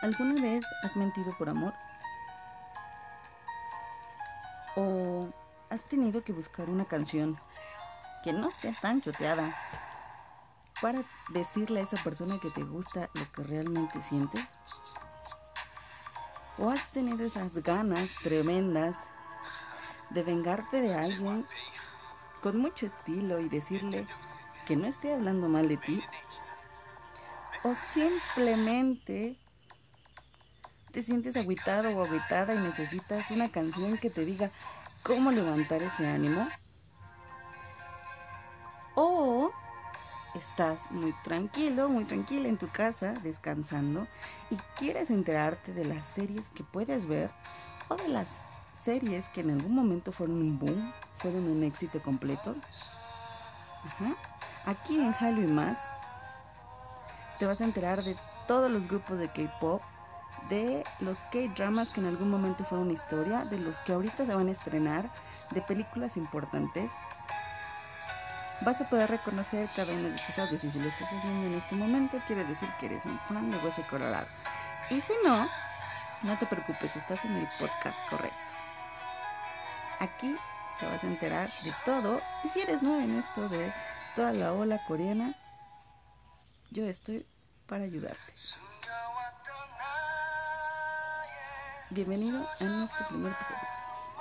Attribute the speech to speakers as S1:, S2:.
S1: ¿Alguna vez has mentido por amor? ¿O has tenido que buscar una canción que no esté tan choteada para decirle a esa persona que te gusta lo que realmente sientes? ¿O has tenido esas ganas tremendas de vengarte de alguien con mucho estilo y decirle que no esté hablando mal de ti? ¿O simplemente te sientes agüitado o agüitada y necesitas una canción que te diga cómo levantar ese ánimo? ¿O estás muy tranquilo, muy tranquila en tu casa, descansando, y quieres enterarte de las series que puedes ver o de las series que en algún momento fueron un boom, fueron un éxito completo. Aquí en Halo y más te vas a enterar de todos los grupos de K-pop, de los K-dramas que en algún momento fueron historia, de los que ahorita se van a estrenar, de películas importantes vas a poder reconocer cada uno de estos audios y si lo estás haciendo en este momento quiere decir que eres un fan de Hueso Colorado. Y si no, no te preocupes, estás en el podcast correcto. Aquí te vas a enterar de todo y si eres nuevo en esto de toda la ola coreana, yo estoy para ayudarte. Bienvenido a nuestro primer episodio.